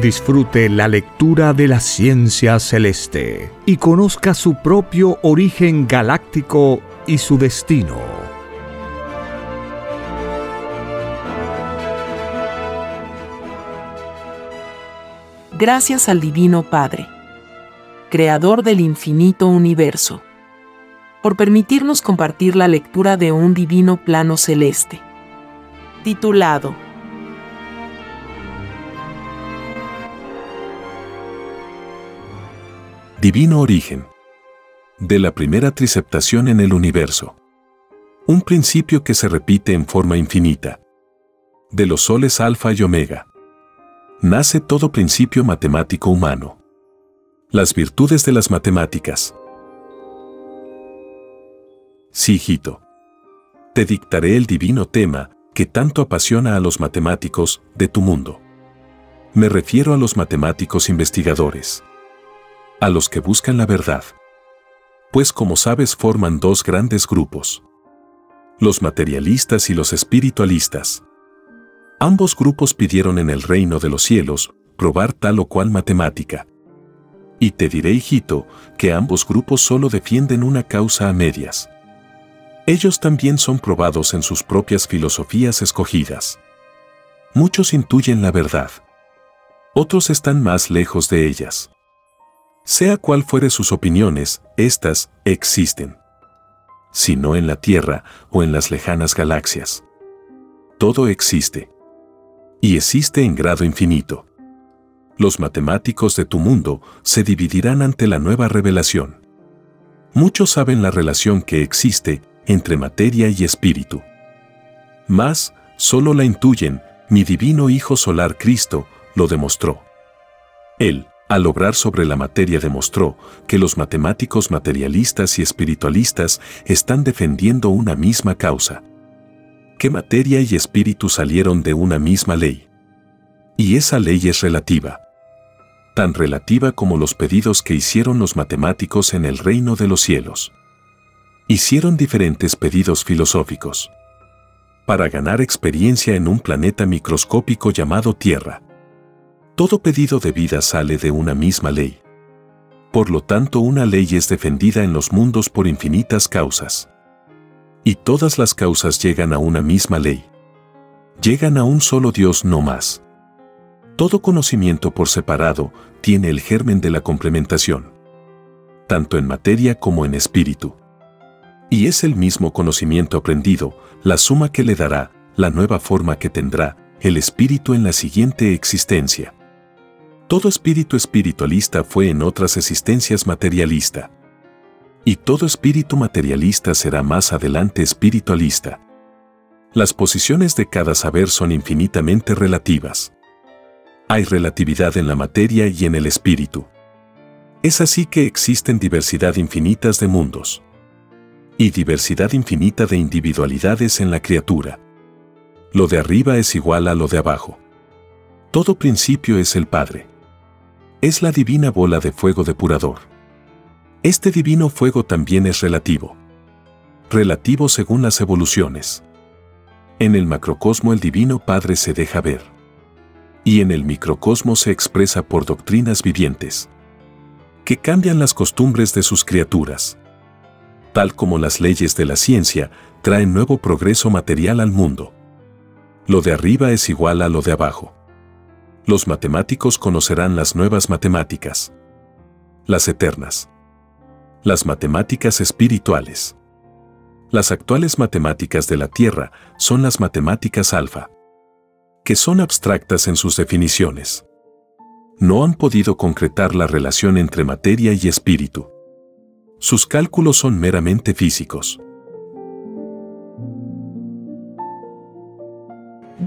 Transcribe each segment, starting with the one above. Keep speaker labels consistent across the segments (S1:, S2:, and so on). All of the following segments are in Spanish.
S1: Disfrute la lectura de la ciencia celeste y conozca su propio origen galáctico y su destino.
S2: Gracias al Divino Padre, Creador del infinito universo, por permitirnos compartir la lectura de un divino plano celeste, titulado
S3: Divino origen. De la primera triceptación en el universo. Un principio que se repite en forma infinita. De los soles alfa y omega. Nace todo principio matemático humano. Las virtudes de las matemáticas. Sí, hijito. Te dictaré el divino tema que tanto apasiona a los matemáticos de tu mundo. Me refiero a los matemáticos investigadores a los que buscan la verdad. Pues como sabes forman dos grandes grupos. Los materialistas y los espiritualistas. Ambos grupos pidieron en el reino de los cielos probar tal o cual matemática. Y te diré, hijito, que ambos grupos solo defienden una causa a medias. Ellos también son probados en sus propias filosofías escogidas. Muchos intuyen la verdad. Otros están más lejos de ellas. Sea cual fuere sus opiniones, éstas existen. Si no en la Tierra o en las lejanas galaxias. Todo existe. Y existe en grado infinito. Los matemáticos de tu mundo se dividirán ante la nueva revelación. Muchos saben la relación que existe entre materia y espíritu. Mas, solo la intuyen, mi divino Hijo Solar Cristo lo demostró. Él, al obrar sobre la materia demostró que los matemáticos materialistas y espiritualistas están defendiendo una misma causa. Que materia y espíritu salieron de una misma ley. Y esa ley es relativa. Tan relativa como los pedidos que hicieron los matemáticos en el reino de los cielos. Hicieron diferentes pedidos filosóficos. Para ganar experiencia en un planeta microscópico llamado Tierra todo pedido de vida sale de una misma ley. Por lo tanto, una ley es defendida en los mundos por infinitas causas. Y todas las causas llegan a una misma ley. Llegan a un solo Dios no más. Todo conocimiento por separado tiene el germen de la complementación, tanto en materia como en espíritu. Y es el mismo conocimiento aprendido, la suma que le dará, la nueva forma que tendrá, el espíritu en la siguiente existencia. Todo espíritu espiritualista fue en otras existencias materialista. Y todo espíritu materialista será más adelante espiritualista. Las posiciones de cada saber son infinitamente relativas. Hay relatividad en la materia y en el espíritu. Es así que existen diversidad infinitas de mundos. Y diversidad infinita de individualidades en la criatura. Lo de arriba es igual a lo de abajo. Todo principio es el Padre es la divina bola de fuego depurador. Este divino fuego también es relativo. Relativo según las evoluciones. En el macrocosmo el divino Padre se deja ver. Y en el microcosmo se expresa por doctrinas vivientes. Que cambian las costumbres de sus criaturas. Tal como las leyes de la ciencia traen nuevo progreso material al mundo. Lo de arriba es igual a lo de abajo los matemáticos conocerán las nuevas matemáticas. Las eternas. Las matemáticas espirituales. Las actuales matemáticas de la Tierra son las matemáticas alfa, que son abstractas en sus definiciones. No han podido concretar la relación entre materia y espíritu. Sus cálculos son meramente físicos.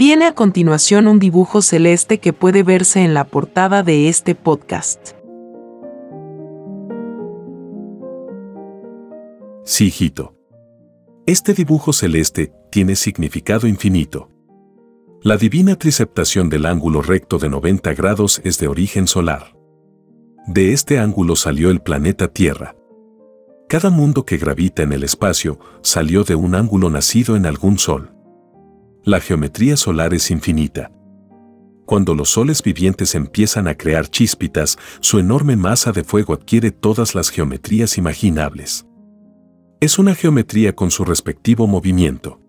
S2: Viene a continuación un dibujo celeste que puede verse en la portada de este podcast.
S3: Sí, hijito. Este dibujo celeste tiene significado infinito. La divina triceptación del ángulo recto de 90 grados es de origen solar. De este ángulo salió el planeta Tierra. Cada mundo que gravita en el espacio salió de un ángulo nacido en algún sol. La geometría solar es infinita. Cuando los soles vivientes empiezan a crear chíspitas, su enorme masa de fuego adquiere todas las geometrías imaginables. Es una geometría con su respectivo movimiento.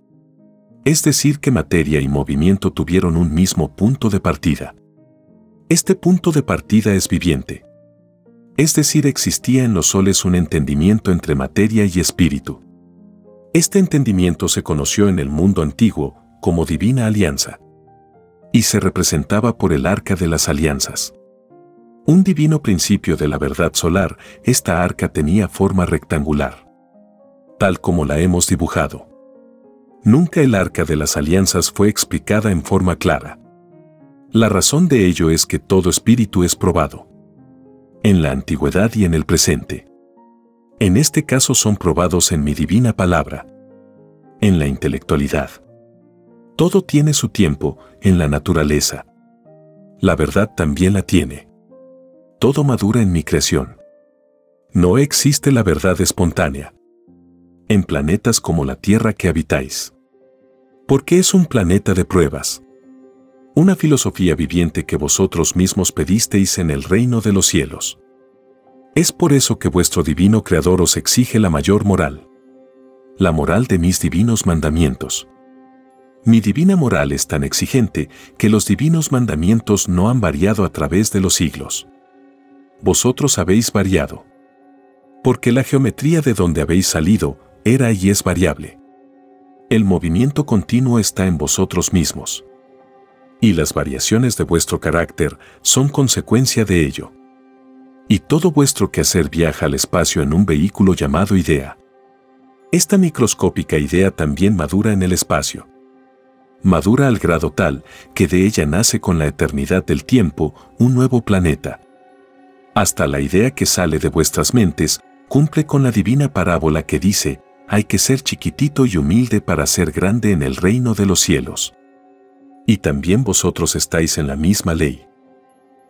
S3: Es decir, que materia y movimiento tuvieron un mismo punto de partida. Este punto de partida es viviente. Es decir, existía en los soles un entendimiento entre materia y espíritu. Este entendimiento se conoció en el mundo antiguo como divina alianza y se representaba por el arca de las alianzas. Un divino principio de la verdad solar, esta arca tenía forma rectangular, tal como la hemos dibujado. Nunca el arca de las alianzas fue explicada en forma clara. La razón de ello es que todo espíritu es probado en la antigüedad y en el presente. En este caso son probados en mi divina palabra, en la intelectualidad. Todo tiene su tiempo en la naturaleza. La verdad también la tiene. Todo madura en mi creación. No existe la verdad espontánea. En planetas como la Tierra que habitáis. Porque es un planeta de pruebas. Una filosofía viviente que vosotros mismos pedisteis en el reino de los cielos. Es por eso que vuestro divino Creador os exige la mayor moral. La moral de mis divinos mandamientos. Mi divina moral es tan exigente que los divinos mandamientos no han variado a través de los siglos. Vosotros habéis variado. Porque la geometría de donde habéis salido era y es variable. El movimiento continuo está en vosotros mismos y las variaciones de vuestro carácter son consecuencia de ello. Y todo vuestro quehacer viaja al espacio en un vehículo llamado idea. Esta microscópica idea también madura en el espacio. Madura al grado tal que de ella nace con la eternidad del tiempo un nuevo planeta. Hasta la idea que sale de vuestras mentes cumple con la divina parábola que dice, hay que ser chiquitito y humilde para ser grande en el reino de los cielos y también vosotros estáis en la misma ley.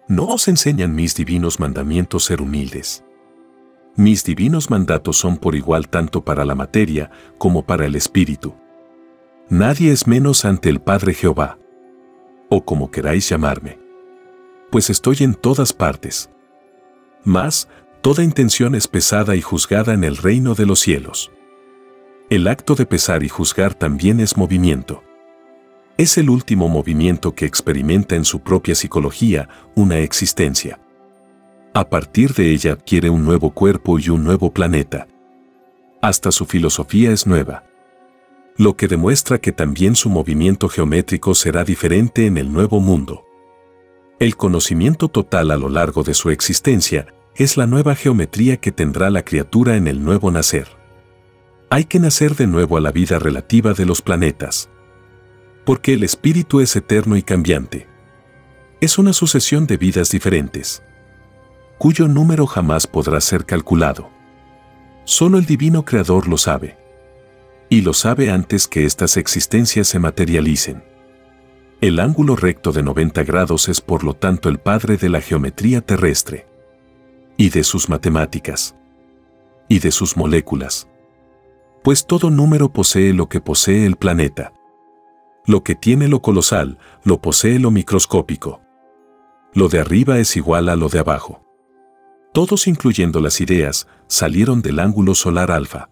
S3: ¿No os enseñan mis divinos mandamientos ser humildes? Mis divinos mandatos son por igual tanto para la materia como para el espíritu. Nadie es menos ante el Padre Jehová, o como queráis llamarme, pues estoy en todas partes. Mas, toda intención es pesada y juzgada en el reino de los cielos. El acto de pesar y juzgar también es movimiento. Es el último movimiento que experimenta en su propia psicología una existencia. A partir de ella adquiere un nuevo cuerpo y un nuevo planeta. Hasta su filosofía es nueva. Lo que demuestra que también su movimiento geométrico será diferente en el nuevo mundo. El conocimiento total a lo largo de su existencia es la nueva geometría que tendrá la criatura en el nuevo nacer. Hay que nacer de nuevo a la vida relativa de los planetas porque el espíritu es eterno y cambiante. Es una sucesión de vidas diferentes, cuyo número jamás podrá ser calculado. Solo el divino creador lo sabe. Y lo sabe antes que estas existencias se materialicen. El ángulo recto de 90 grados es por lo tanto el padre de la geometría terrestre. Y de sus matemáticas. Y de sus moléculas. Pues todo número posee lo que posee el planeta. Lo que tiene lo colosal, lo posee lo microscópico. Lo de arriba es igual a lo de abajo. Todos incluyendo las ideas, salieron del ángulo solar alfa.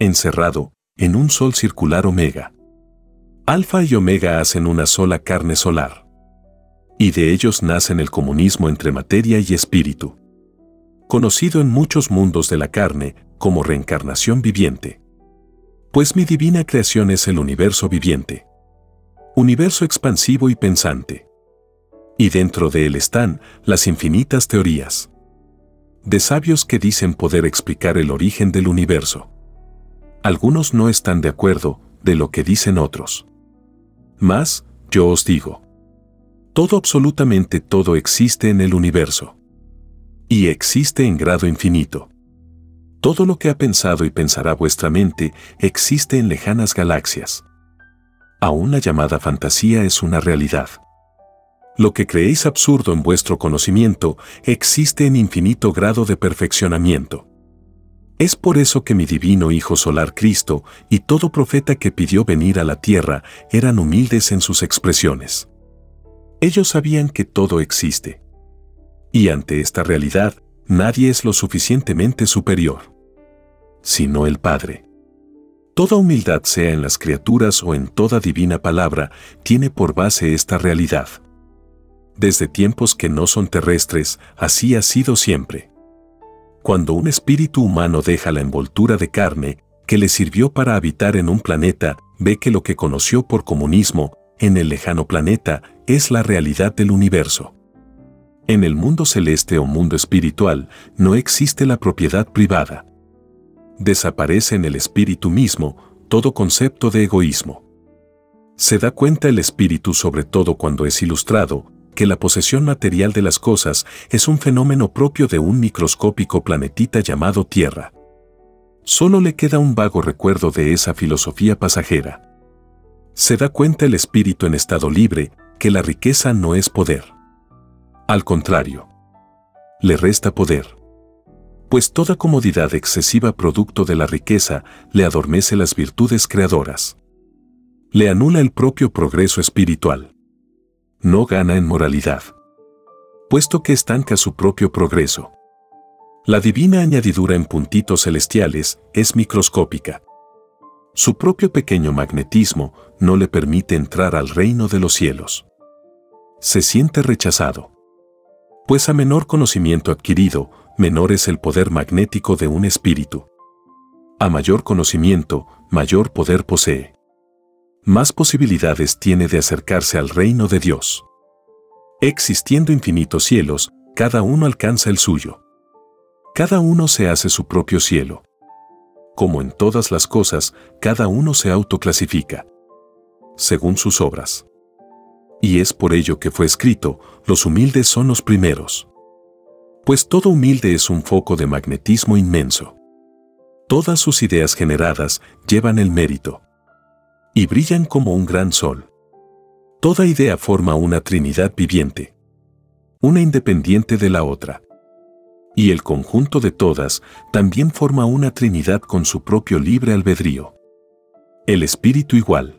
S3: Encerrado, en un sol circular omega. Alfa y omega hacen una sola carne solar. Y de ellos nacen el comunismo entre materia y espíritu. Conocido en muchos mundos de la carne como reencarnación viviente. Pues mi divina creación es el universo viviente universo expansivo y pensante. Y dentro de él están las infinitas teorías. De sabios que dicen poder explicar el origen del universo. Algunos no están de acuerdo de lo que dicen otros. Mas, yo os digo, todo absolutamente todo existe en el universo. Y existe en grado infinito. Todo lo que ha pensado y pensará vuestra mente existe en lejanas galaxias. Aún la llamada fantasía es una realidad. Lo que creéis absurdo en vuestro conocimiento existe en infinito grado de perfeccionamiento. Es por eso que mi divino Hijo Solar Cristo y todo profeta que pidió venir a la tierra eran humildes en sus expresiones. Ellos sabían que todo existe. Y ante esta realidad, nadie es lo suficientemente superior, sino el Padre. Toda humildad, sea en las criaturas o en toda divina palabra, tiene por base esta realidad. Desde tiempos que no son terrestres, así ha sido siempre. Cuando un espíritu humano deja la envoltura de carne, que le sirvió para habitar en un planeta, ve que lo que conoció por comunismo, en el lejano planeta, es la realidad del universo. En el mundo celeste o mundo espiritual no existe la propiedad privada. Desaparece en el espíritu mismo todo concepto de egoísmo. Se da cuenta el espíritu sobre todo cuando es ilustrado, que la posesión material de las cosas es un fenómeno propio de un microscópico planetita llamado Tierra. Solo le queda un vago recuerdo de esa filosofía pasajera. Se da cuenta el espíritu en estado libre que la riqueza no es poder. Al contrario, le resta poder. Pues toda comodidad excesiva producto de la riqueza le adormece las virtudes creadoras. Le anula el propio progreso espiritual no gana en moralidad, puesto que estanca su propio progreso. La divina añadidura en puntitos celestiales es microscópica. Su propio pequeño magnetismo no le permite entrar al reino de los cielos. Se siente rechazado. Pues a menor conocimiento adquirido, menor es el poder magnético de un espíritu. A mayor conocimiento, mayor poder posee más posibilidades tiene de acercarse al reino de Dios. Existiendo infinitos cielos, cada uno alcanza el suyo. Cada uno se hace su propio cielo. Como en todas las cosas, cada uno se autoclasifica. Según sus obras. Y es por ello que fue escrito, los humildes son los primeros. Pues todo humilde es un foco de magnetismo inmenso. Todas sus ideas generadas llevan el mérito y brillan como un gran sol. Toda idea forma una trinidad viviente, una independiente de la otra. Y el conjunto de todas también forma una trinidad con su propio libre albedrío. El espíritu igual.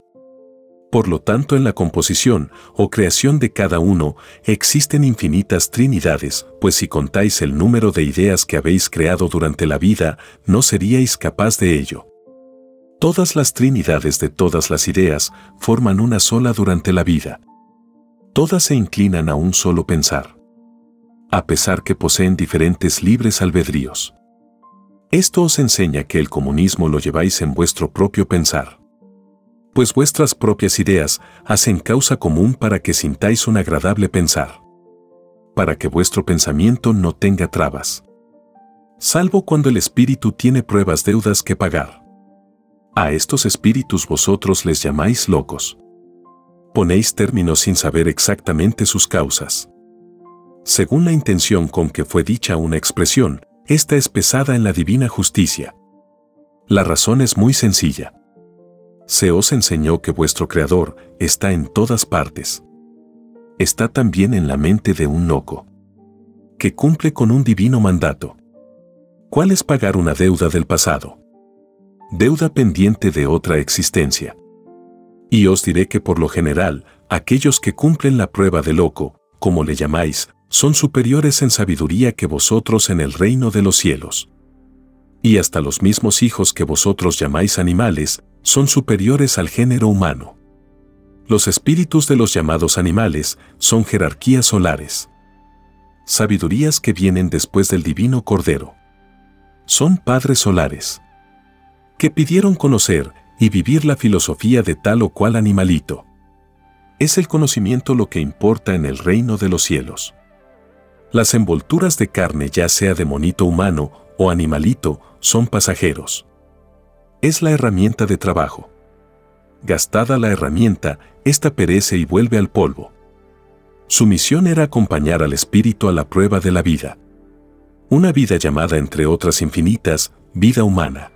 S3: Por lo tanto, en la composición o creación de cada uno existen infinitas trinidades, pues si contáis el número de ideas que habéis creado durante la vida, no seríais capaz de ello. Todas las trinidades de todas las ideas forman una sola durante la vida. Todas se inclinan a un solo pensar. A pesar que poseen diferentes libres albedríos. Esto os enseña que el comunismo lo lleváis en vuestro propio pensar. Pues vuestras propias ideas hacen causa común para que sintáis un agradable pensar. Para que vuestro pensamiento no tenga trabas. Salvo cuando el espíritu tiene pruebas deudas que pagar. A estos espíritus vosotros les llamáis locos. Ponéis términos sin saber exactamente sus causas. Según la intención con que fue dicha una expresión, esta es pesada en la divina justicia. La razón es muy sencilla. Se os enseñó que vuestro Creador está en todas partes. Está también en la mente de un loco, que cumple con un divino mandato. ¿Cuál es pagar una deuda del pasado? Deuda pendiente de otra existencia. Y os diré que por lo general, aquellos que cumplen la prueba de loco, como le llamáis, son superiores en sabiduría que vosotros en el reino de los cielos. Y hasta los mismos hijos que vosotros llamáis animales, son superiores al género humano. Los espíritus de los llamados animales son jerarquías solares. Sabidurías que vienen después del divino Cordero. Son padres solares que pidieron conocer y vivir la filosofía de tal o cual animalito. Es el conocimiento lo que importa en el reino de los cielos. Las envolturas de carne, ya sea de monito humano o animalito, son pasajeros. Es la herramienta de trabajo. Gastada la herramienta, ésta perece y vuelve al polvo. Su misión era acompañar al espíritu a la prueba de la vida. Una vida llamada entre otras infinitas, vida humana.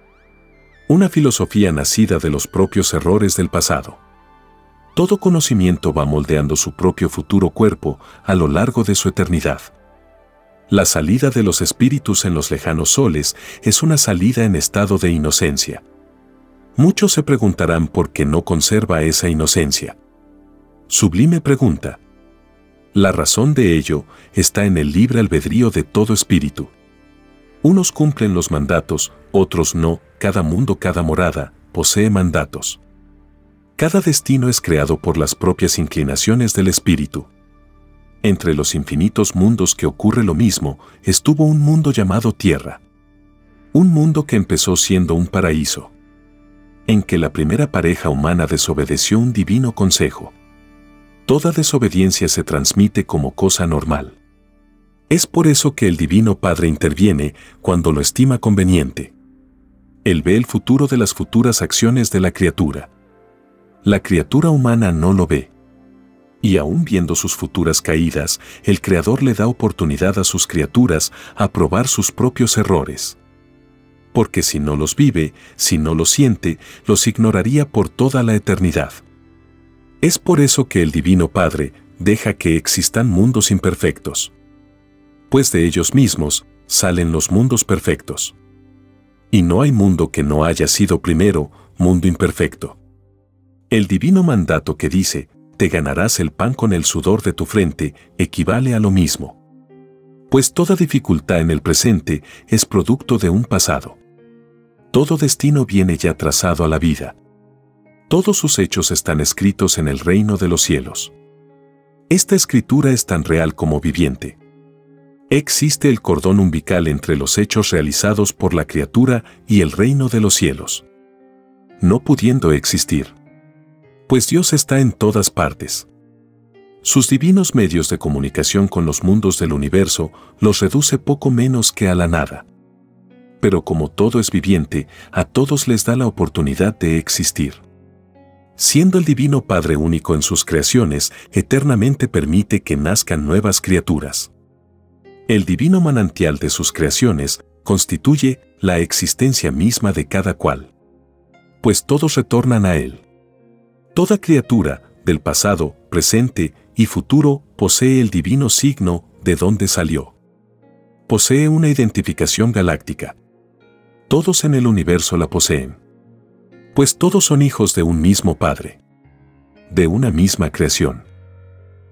S3: Una filosofía nacida de los propios errores del pasado. Todo conocimiento va moldeando su propio futuro cuerpo a lo largo de su eternidad. La salida de los espíritus en los lejanos soles es una salida en estado de inocencia. Muchos se preguntarán por qué no conserva esa inocencia. Sublime pregunta. La razón de ello está en el libre albedrío de todo espíritu. Unos cumplen los mandatos, otros no, cada mundo, cada morada, posee mandatos. Cada destino es creado por las propias inclinaciones del espíritu. Entre los infinitos mundos que ocurre lo mismo, estuvo un mundo llamado Tierra. Un mundo que empezó siendo un paraíso. En que la primera pareja humana desobedeció un divino consejo. Toda desobediencia se transmite como cosa normal. Es por eso que el Divino Padre interviene cuando lo estima conveniente. Él ve el futuro de las futuras acciones de la criatura. La criatura humana no lo ve. Y aún viendo sus futuras caídas, el Creador le da oportunidad a sus criaturas a probar sus propios errores. Porque si no los vive, si no los siente, los ignoraría por toda la eternidad. Es por eso que el Divino Padre deja que existan mundos imperfectos. Pues de ellos mismos salen los mundos perfectos. Y no hay mundo que no haya sido primero mundo imperfecto. El divino mandato que dice, te ganarás el pan con el sudor de tu frente, equivale a lo mismo. Pues toda dificultad en el presente es producto de un pasado. Todo destino viene ya trazado a la vida. Todos sus hechos están escritos en el reino de los cielos. Esta escritura es tan real como viviente. Existe el cordón umbilical entre los hechos realizados por la criatura y el reino de los cielos. No pudiendo existir. Pues Dios está en todas partes. Sus divinos medios de comunicación con los mundos del universo los reduce poco menos que a la nada. Pero como todo es viviente, a todos les da la oportunidad de existir siendo el Divino Padre único en sus creaciones, eternamente permite que nazcan nuevas criaturas. El divino manantial de sus creaciones constituye la existencia misma de cada cual. Pues todos retornan a Él. Toda criatura, del pasado, presente y futuro, posee el divino signo de donde salió. Posee una identificación galáctica. Todos en el universo la poseen pues todos son hijos de un mismo Padre, de una misma creación,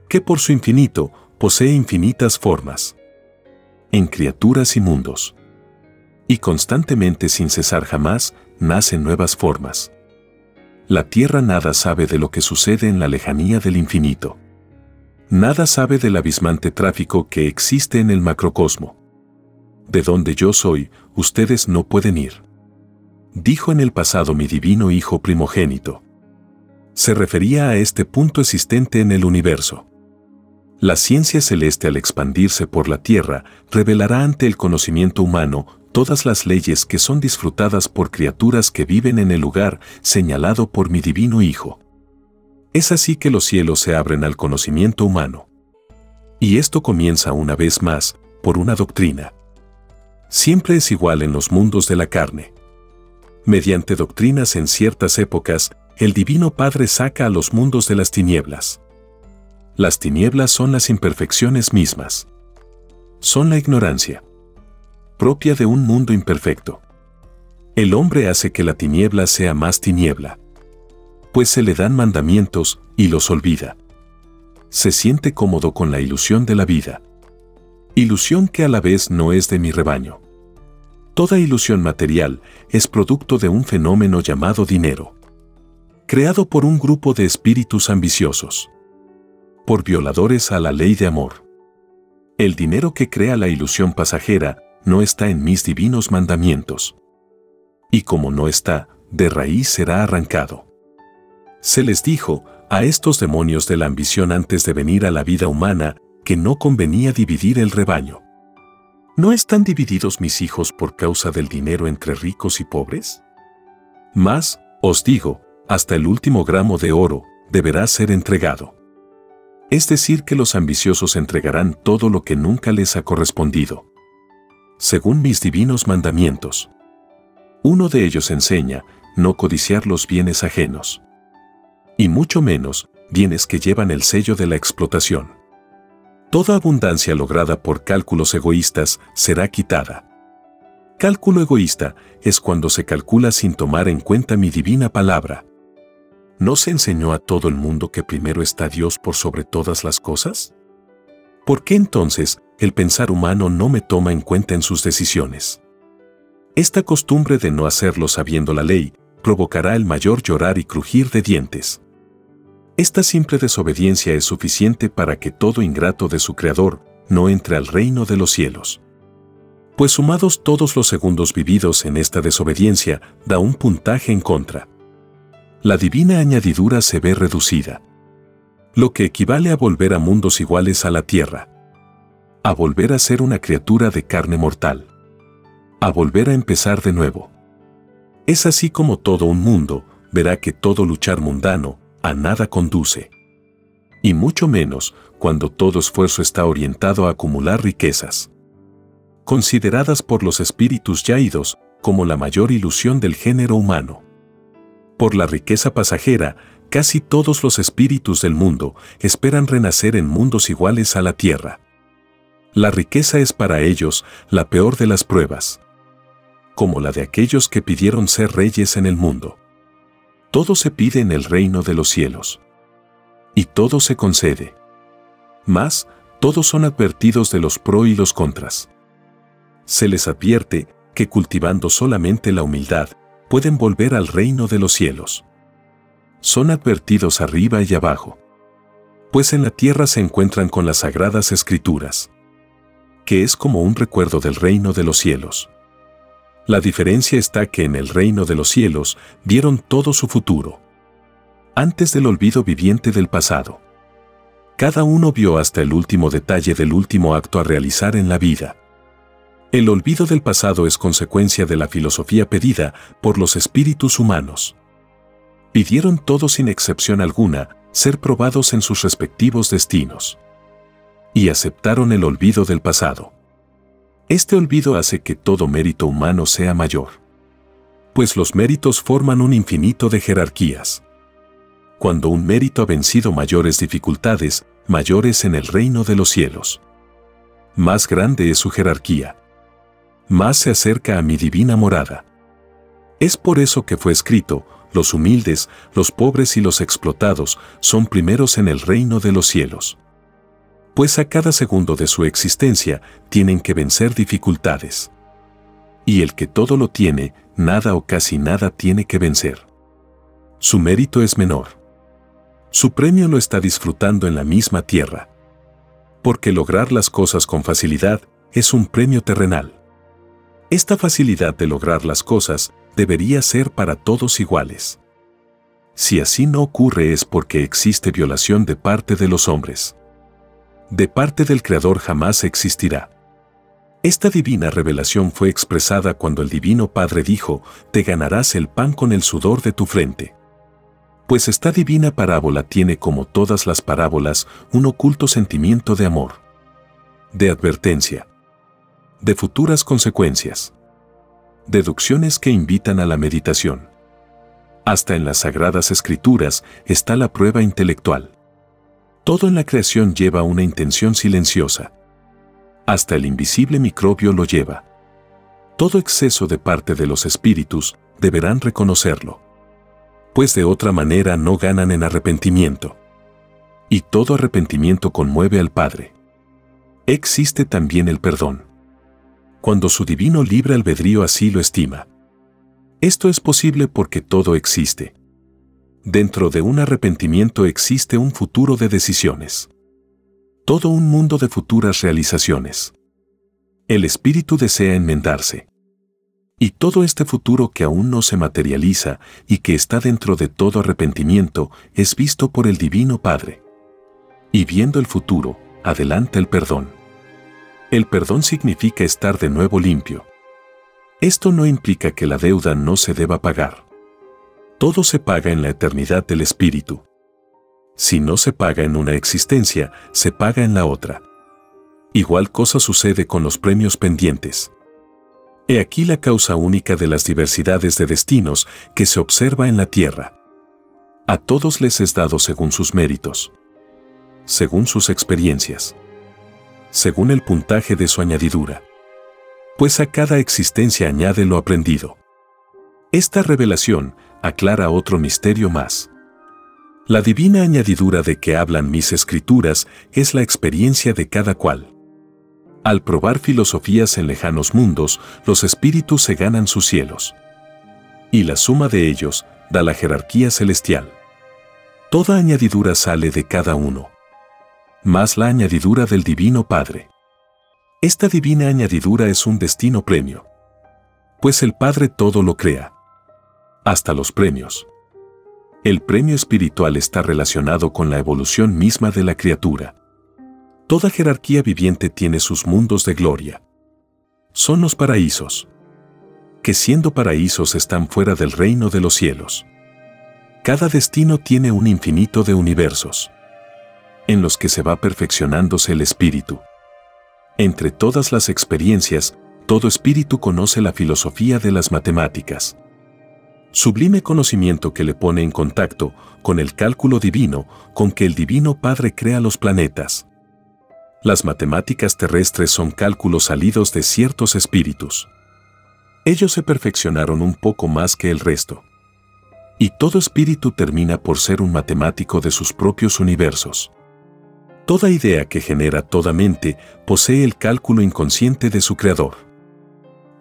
S3: que por su infinito posee infinitas formas, en criaturas y mundos, y constantemente sin cesar jamás nacen nuevas formas. La Tierra nada sabe de lo que sucede en la lejanía del infinito. Nada sabe del abismante tráfico que existe en el macrocosmo. De donde yo soy, ustedes no pueden ir dijo en el pasado mi divino Hijo primogénito. Se refería a este punto existente en el universo. La ciencia celeste al expandirse por la Tierra revelará ante el conocimiento humano todas las leyes que son disfrutadas por criaturas que viven en el lugar señalado por mi divino Hijo. Es así que los cielos se abren al conocimiento humano. Y esto comienza una vez más por una doctrina. Siempre es igual en los mundos de la carne mediante doctrinas en ciertas épocas, el Divino Padre saca a los mundos de las tinieblas. Las tinieblas son las imperfecciones mismas. Son la ignorancia, propia de un mundo imperfecto. El hombre hace que la tiniebla sea más tiniebla, pues se le dan mandamientos y los olvida. Se siente cómodo con la ilusión de la vida. Ilusión que a la vez no es de mi rebaño. Toda ilusión material es producto de un fenómeno llamado dinero, creado por un grupo de espíritus ambiciosos, por violadores a la ley de amor. El dinero que crea la ilusión pasajera no está en mis divinos mandamientos. Y como no está, de raíz será arrancado. Se les dijo a estos demonios de la ambición antes de venir a la vida humana que no convenía dividir el rebaño. ¿No están divididos mis hijos por causa del dinero entre ricos y pobres? Más, os digo, hasta el último gramo de oro deberá ser entregado. Es decir, que los ambiciosos entregarán todo lo que nunca les ha correspondido. Según mis divinos mandamientos. Uno de ellos enseña, no codiciar los bienes ajenos. Y mucho menos, bienes que llevan el sello de la explotación. Toda abundancia lograda por cálculos egoístas será quitada. Cálculo egoísta es cuando se calcula sin tomar en cuenta mi divina palabra. ¿No se enseñó a todo el mundo que primero está Dios por sobre todas las cosas? ¿Por qué entonces el pensar humano no me toma en cuenta en sus decisiones? Esta costumbre de no hacerlo sabiendo la ley provocará el mayor llorar y crujir de dientes. Esta simple desobediencia es suficiente para que todo ingrato de su Creador no entre al reino de los cielos. Pues sumados todos los segundos vividos en esta desobediencia, da un puntaje en contra. La divina añadidura se ve reducida. Lo que equivale a volver a mundos iguales a la tierra. A volver a ser una criatura de carne mortal. A volver a empezar de nuevo. Es así como todo un mundo verá que todo luchar mundano, a nada conduce. Y mucho menos cuando todo esfuerzo está orientado a acumular riquezas. Consideradas por los espíritus ya idos como la mayor ilusión del género humano. Por la riqueza pasajera, casi todos los espíritus del mundo esperan renacer en mundos iguales a la tierra. La riqueza es para ellos la peor de las pruebas. Como la de aquellos que pidieron ser reyes en el mundo. Todo se pide en el reino de los cielos. Y todo se concede. Más, todos son advertidos de los pro y los contras. Se les advierte que cultivando solamente la humildad, pueden volver al reino de los cielos. Son advertidos arriba y abajo. Pues en la tierra se encuentran con las sagradas escrituras, que es como un recuerdo del reino de los cielos. La diferencia está que en el reino de los cielos dieron todo su futuro. Antes del olvido viviente del pasado. Cada uno vio hasta el último detalle del último acto a realizar en la vida. El olvido del pasado es consecuencia de la filosofía pedida por los espíritus humanos. Pidieron todos sin excepción alguna ser probados en sus respectivos destinos. Y aceptaron el olvido del pasado. Este olvido hace que todo mérito humano sea mayor. Pues los méritos forman un infinito de jerarquías. Cuando un mérito ha vencido mayores dificultades, mayores en el reino de los cielos. Más grande es su jerarquía. Más se acerca a mi divina morada. Es por eso que fue escrito, los humildes, los pobres y los explotados son primeros en el reino de los cielos pues a cada segundo de su existencia tienen que vencer dificultades. Y el que todo lo tiene, nada o casi nada tiene que vencer. Su mérito es menor. Su premio lo está disfrutando en la misma tierra. Porque lograr las cosas con facilidad es un premio terrenal. Esta facilidad de lograr las cosas debería ser para todos iguales. Si así no ocurre es porque existe violación de parte de los hombres de parte del Creador jamás existirá. Esta divina revelación fue expresada cuando el Divino Padre dijo, te ganarás el pan con el sudor de tu frente. Pues esta divina parábola tiene como todas las parábolas un oculto sentimiento de amor, de advertencia, de futuras consecuencias, deducciones que invitan a la meditación. Hasta en las sagradas escrituras está la prueba intelectual. Todo en la creación lleva una intención silenciosa. Hasta el invisible microbio lo lleva. Todo exceso de parte de los espíritus deberán reconocerlo. Pues de otra manera no ganan en arrepentimiento. Y todo arrepentimiento conmueve al Padre. Existe también el perdón. Cuando su divino libre albedrío así lo estima. Esto es posible porque todo existe Dentro de un arrepentimiento existe un futuro de decisiones. Todo un mundo de futuras realizaciones. El espíritu desea enmendarse. Y todo este futuro que aún no se materializa y que está dentro de todo arrepentimiento es visto por el Divino Padre. Y viendo el futuro, adelanta el perdón. El perdón significa estar de nuevo limpio. Esto no implica que la deuda no se deba pagar. Todo se paga en la eternidad del espíritu. Si no se paga en una existencia, se paga en la otra. Igual cosa sucede con los premios pendientes. He aquí la causa única de las diversidades de destinos que se observa en la tierra. A todos les es dado según sus méritos, según sus experiencias, según el puntaje de su añadidura. Pues a cada existencia añade lo aprendido. Esta revelación aclara otro misterio más. La divina añadidura de que hablan mis escrituras es la experiencia de cada cual. Al probar filosofías en lejanos mundos, los espíritus se ganan sus cielos. Y la suma de ellos da la jerarquía celestial. Toda añadidura sale de cada uno. Más la añadidura del Divino Padre. Esta divina añadidura es un destino premio. Pues el Padre todo lo crea. Hasta los premios. El premio espiritual está relacionado con la evolución misma de la criatura. Toda jerarquía viviente tiene sus mundos de gloria. Son los paraísos, que siendo paraísos están fuera del reino de los cielos. Cada destino tiene un infinito de universos, en los que se va perfeccionándose el espíritu. Entre todas las experiencias, todo espíritu conoce la filosofía de las matemáticas. Sublime conocimiento que le pone en contacto con el cálculo divino con que el Divino Padre crea los planetas. Las matemáticas terrestres son cálculos salidos de ciertos espíritus. Ellos se perfeccionaron un poco más que el resto. Y todo espíritu termina por ser un matemático de sus propios universos. Toda idea que genera toda mente posee el cálculo inconsciente de su creador.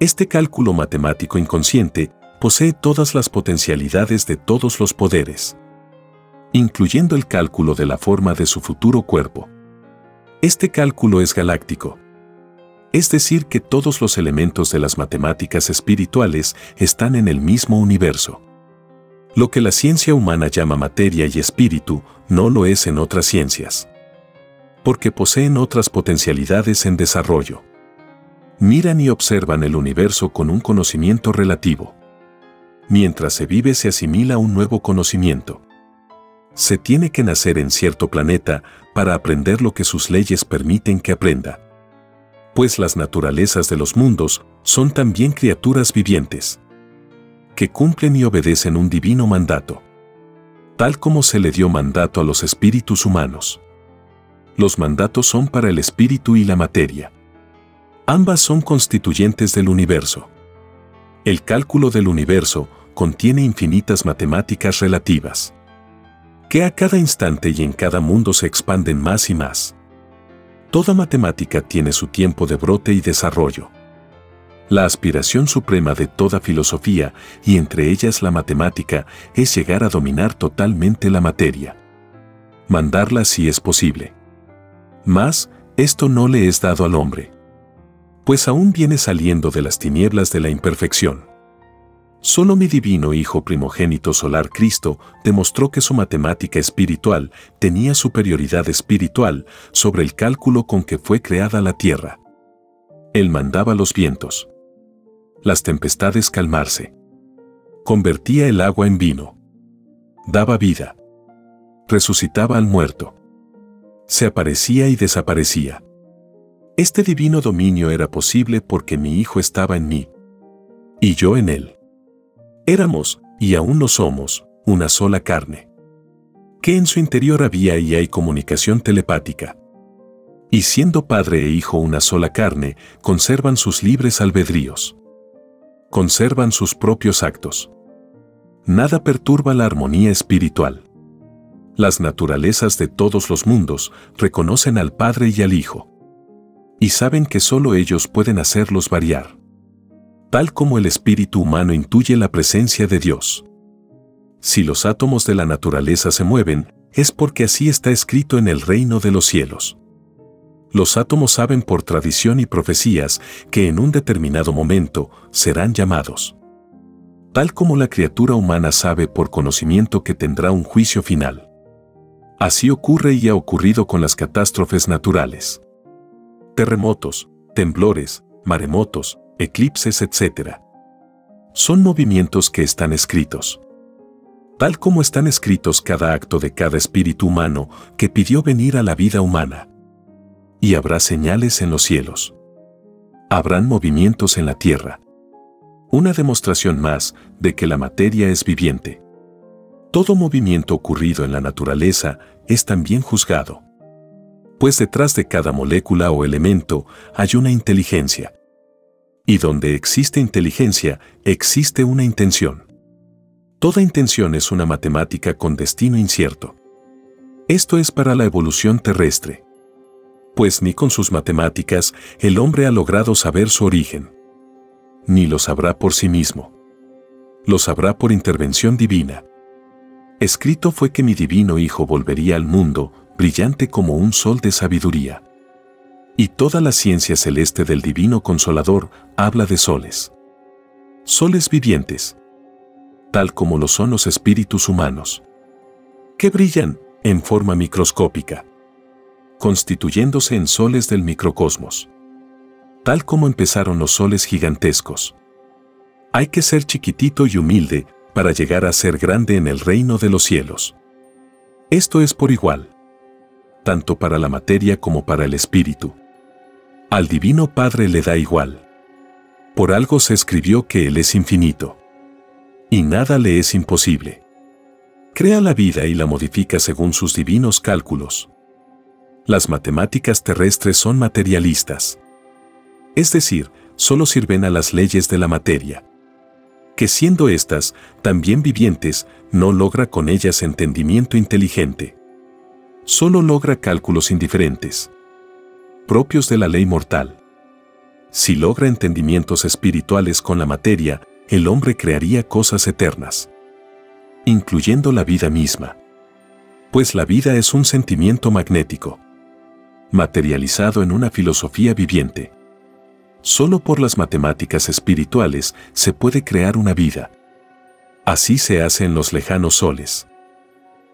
S3: Este cálculo matemático inconsciente posee todas las potencialidades de todos los poderes, incluyendo el cálculo de la forma de su futuro cuerpo. Este cálculo es galáctico. Es decir, que todos los elementos de las matemáticas espirituales están en el mismo universo. Lo que la ciencia humana llama materia y espíritu no lo es en otras ciencias. Porque poseen otras potencialidades en desarrollo. Miran y observan el universo con un conocimiento relativo. Mientras se vive se asimila un nuevo conocimiento. Se tiene que nacer en cierto planeta para aprender lo que sus leyes permiten que aprenda. Pues las naturalezas de los mundos son también criaturas vivientes, que cumplen y obedecen un divino mandato, tal como se le dio mandato a los espíritus humanos. Los mandatos son para el espíritu y la materia. Ambas son constituyentes del universo. El cálculo del universo contiene infinitas matemáticas relativas que a cada instante y en cada mundo se expanden más y más. Toda matemática tiene su tiempo de brote y desarrollo. La aspiración suprema de toda filosofía, y entre ellas la matemática, es llegar a dominar totalmente la materia. Mandarla si es posible. Mas, esto no le es dado al hombre. Pues aún viene saliendo de las tinieblas de la imperfección. Solo mi divino Hijo primogénito solar Cristo demostró que su matemática espiritual tenía superioridad espiritual sobre el cálculo con que fue creada la tierra. Él mandaba los vientos, las tempestades calmarse, convertía el agua en vino, daba vida, resucitaba al muerto, se aparecía y desaparecía. Este divino dominio era posible porque mi Hijo estaba en mí y yo en él. Éramos, y aún lo somos, una sola carne. Que en su interior había y hay comunicación telepática. Y siendo padre e hijo una sola carne, conservan sus libres albedríos. Conservan sus propios actos. Nada perturba la armonía espiritual. Las naturalezas de todos los mundos reconocen al Padre y al Hijo. Y saben que solo ellos pueden hacerlos variar tal como el espíritu humano intuye la presencia de Dios. Si los átomos de la naturaleza se mueven, es porque así está escrito en el reino de los cielos. Los átomos saben por tradición y profecías que en un determinado momento serán llamados. Tal como la criatura humana sabe por conocimiento que tendrá un juicio final. Así ocurre y ha ocurrido con las catástrofes naturales. Terremotos, temblores, maremotos, eclipses, etc. Son movimientos que están escritos. Tal como están escritos cada acto de cada espíritu humano que pidió venir a la vida humana. Y habrá señales en los cielos. Habrán movimientos en la tierra. Una demostración más de que la materia es viviente. Todo movimiento ocurrido en la naturaleza es también juzgado. Pues detrás de cada molécula o elemento hay una inteligencia. Y donde existe inteligencia, existe una intención. Toda intención es una matemática con destino incierto. Esto es para la evolución terrestre. Pues ni con sus matemáticas el hombre ha logrado saber su origen. Ni lo sabrá por sí mismo. Lo sabrá por intervención divina. Escrito fue que mi divino Hijo volvería al mundo, brillante como un sol de sabiduría. Y toda la ciencia celeste del Divino Consolador habla de soles. Soles vivientes, tal como lo son los espíritus humanos, que brillan en forma microscópica, constituyéndose en soles del microcosmos, tal como empezaron los soles gigantescos. Hay que ser chiquitito y humilde para llegar a ser grande en el reino de los cielos. Esto es por igual, tanto para la materia como para el espíritu. Al Divino Padre le da igual. Por algo se escribió que Él es infinito. Y nada le es imposible. Crea la vida y la modifica según sus divinos cálculos. Las matemáticas terrestres son materialistas. Es decir, solo sirven a las leyes de la materia que siendo éstas también vivientes, no logra con ellas entendimiento inteligente. Solo logra cálculos indiferentes, propios de la ley mortal. Si logra entendimientos espirituales con la materia, el hombre crearía cosas eternas, incluyendo la vida misma. Pues la vida es un sentimiento magnético, materializado en una filosofía viviente. Solo por las matemáticas espirituales se puede crear una vida. Así se hace en los lejanos soles.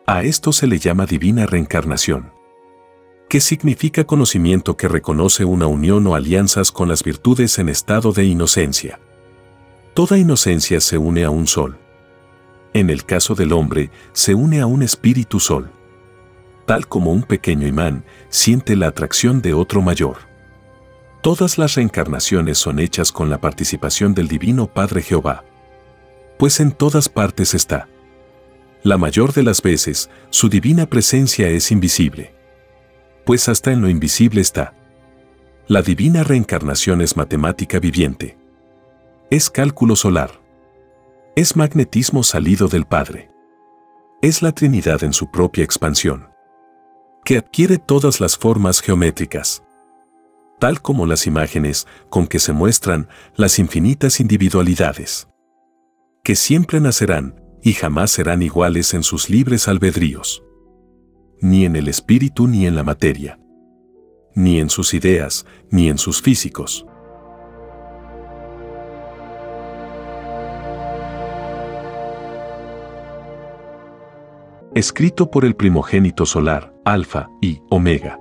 S3: A esto se le llama divina reencarnación. ¿Qué significa conocimiento que reconoce una unión o alianzas con las virtudes en estado de inocencia. Toda inocencia se une a un sol. En el caso del hombre, se une a un espíritu sol. Tal como un pequeño imán siente la atracción de otro mayor. Todas las reencarnaciones son hechas con la participación del Divino Padre Jehová. Pues en todas partes está. La mayor de las veces, su divina presencia es invisible. Pues hasta en lo invisible está. La divina reencarnación es matemática viviente. Es cálculo solar. Es magnetismo salido del Padre. Es la Trinidad en su propia expansión. Que adquiere todas las formas geométricas tal como las imágenes con que se muestran las infinitas individualidades, que siempre nacerán y jamás serán iguales en sus libres albedríos, ni en el espíritu ni en la materia, ni en sus ideas, ni en sus físicos. Escrito por el primogénito solar, Alfa y Omega